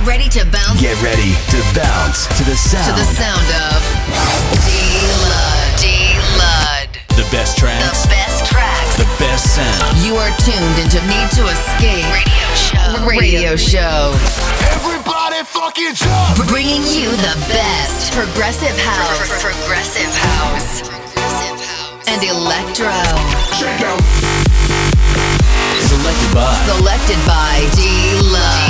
Get ready to bounce. Get ready to bounce to the sound. To the sound of D-Lud. D-Lud. The best tracks. The best tracks. The best sound. You are tuned into Need to Escape Radio Show. Radio Show. Everybody fucking jump! Bringing you the best progressive house. Progressive house. And electro. Selected by. Selected by D-Lud.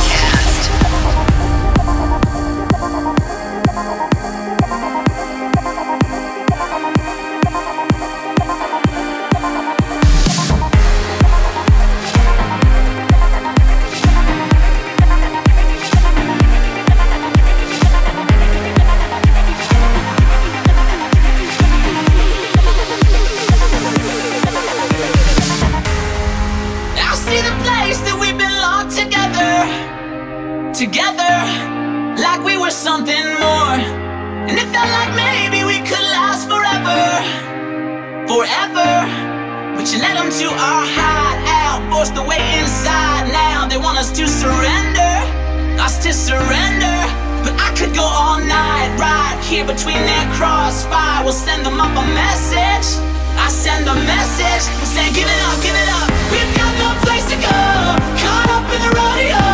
To our hideout, forced the way inside. Now they want us to surrender, us to surrender. But I could go all night, right here between their crossfire. We'll send them up a message. I send a message saying, Give it up, give it up. We've got no place to go. Caught up in the rodeo.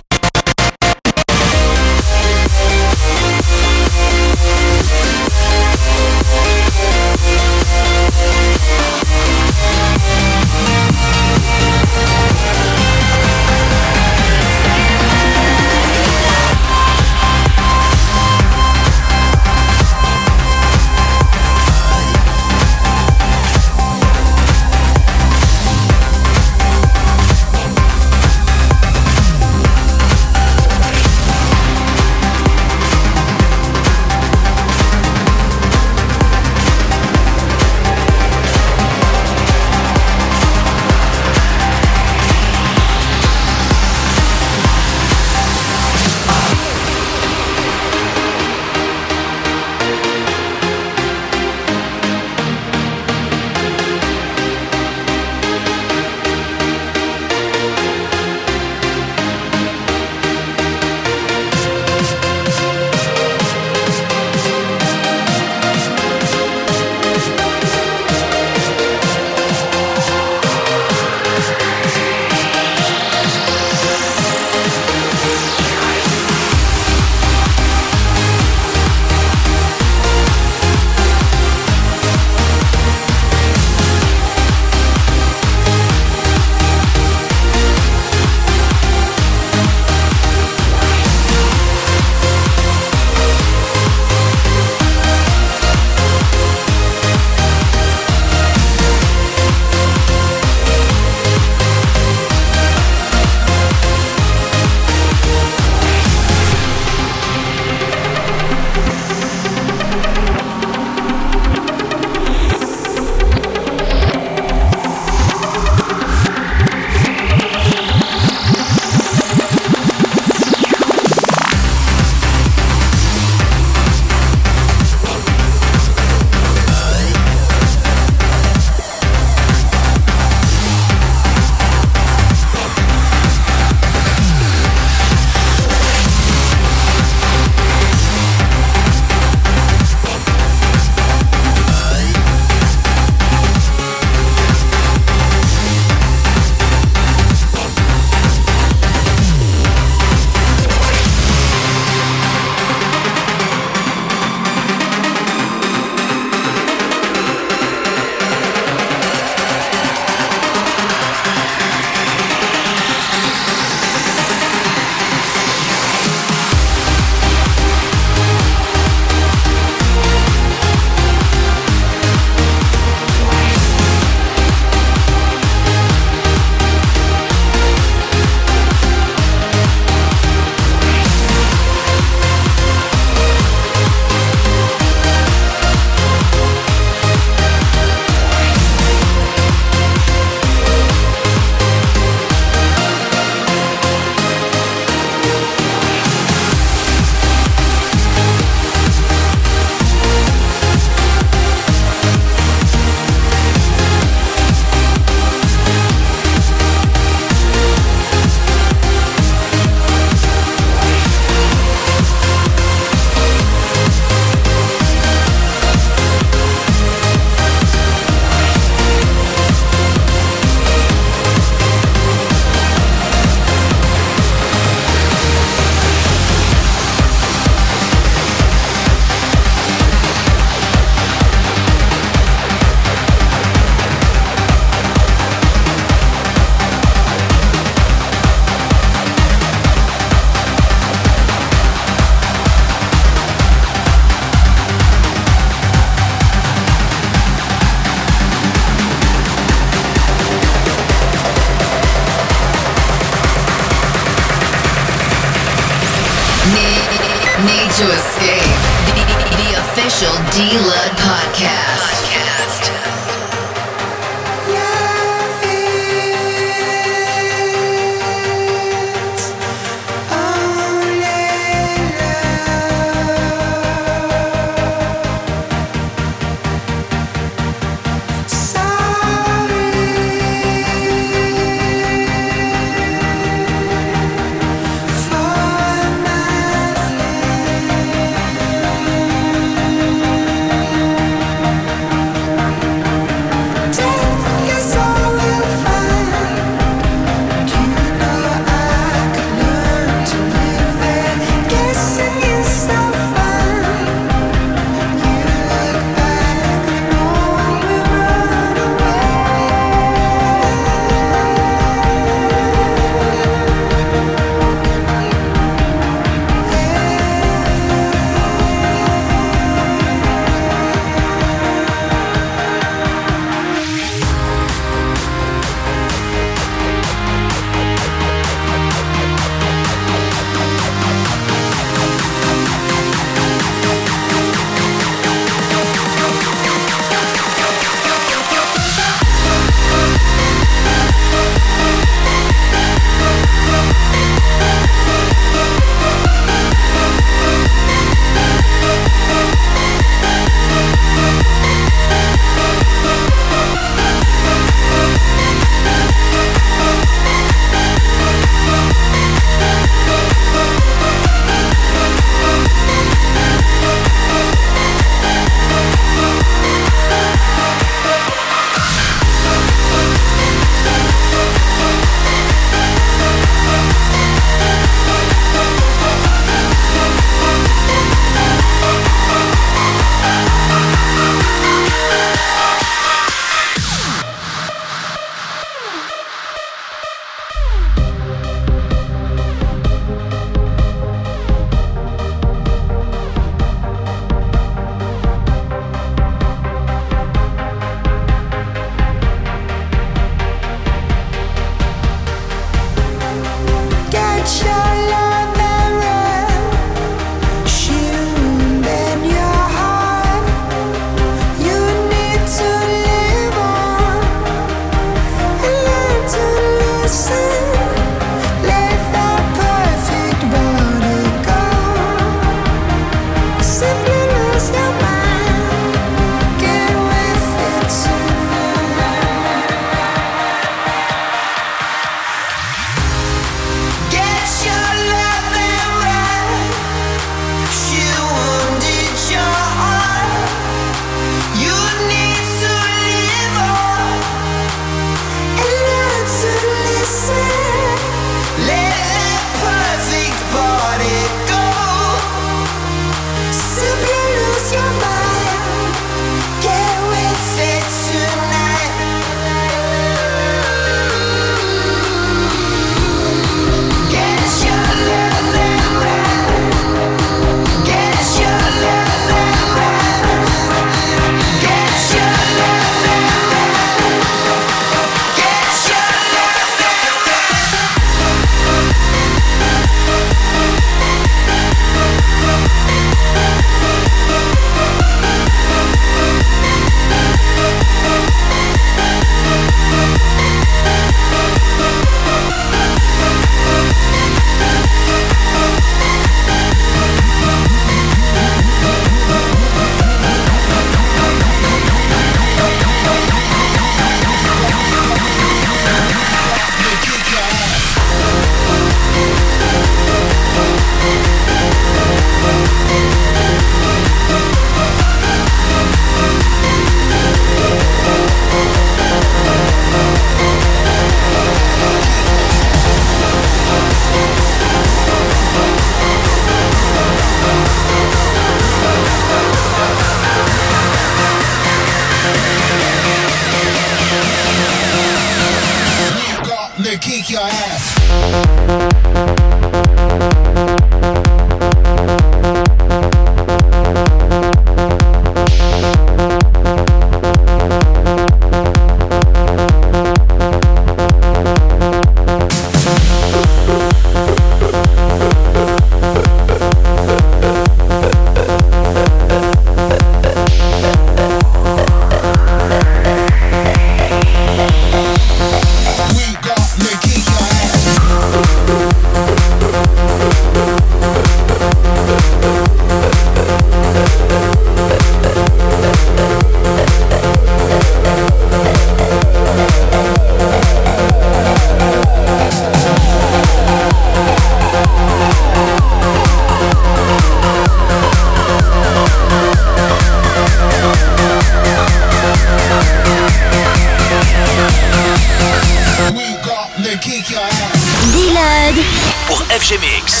FG Mix.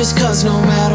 Compass, cause no matter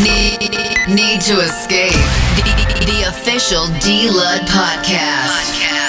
Need, need to escape. The, the official D Lud podcast. podcast.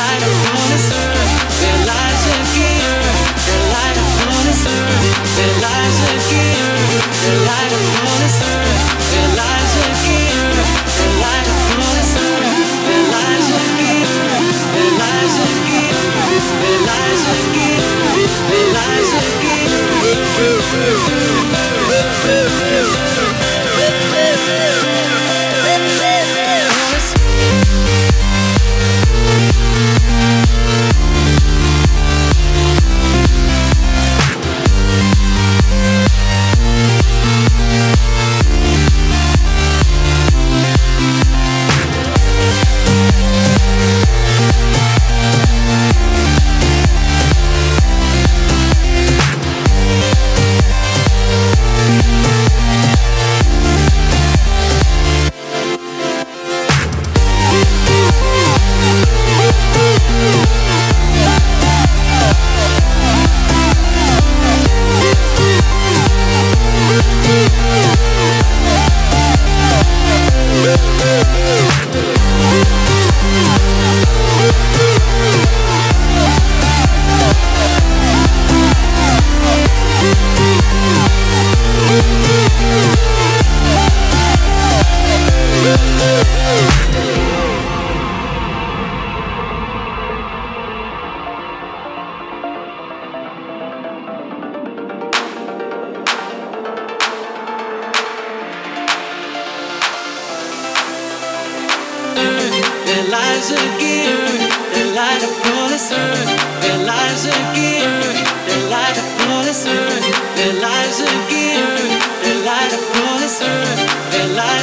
kind of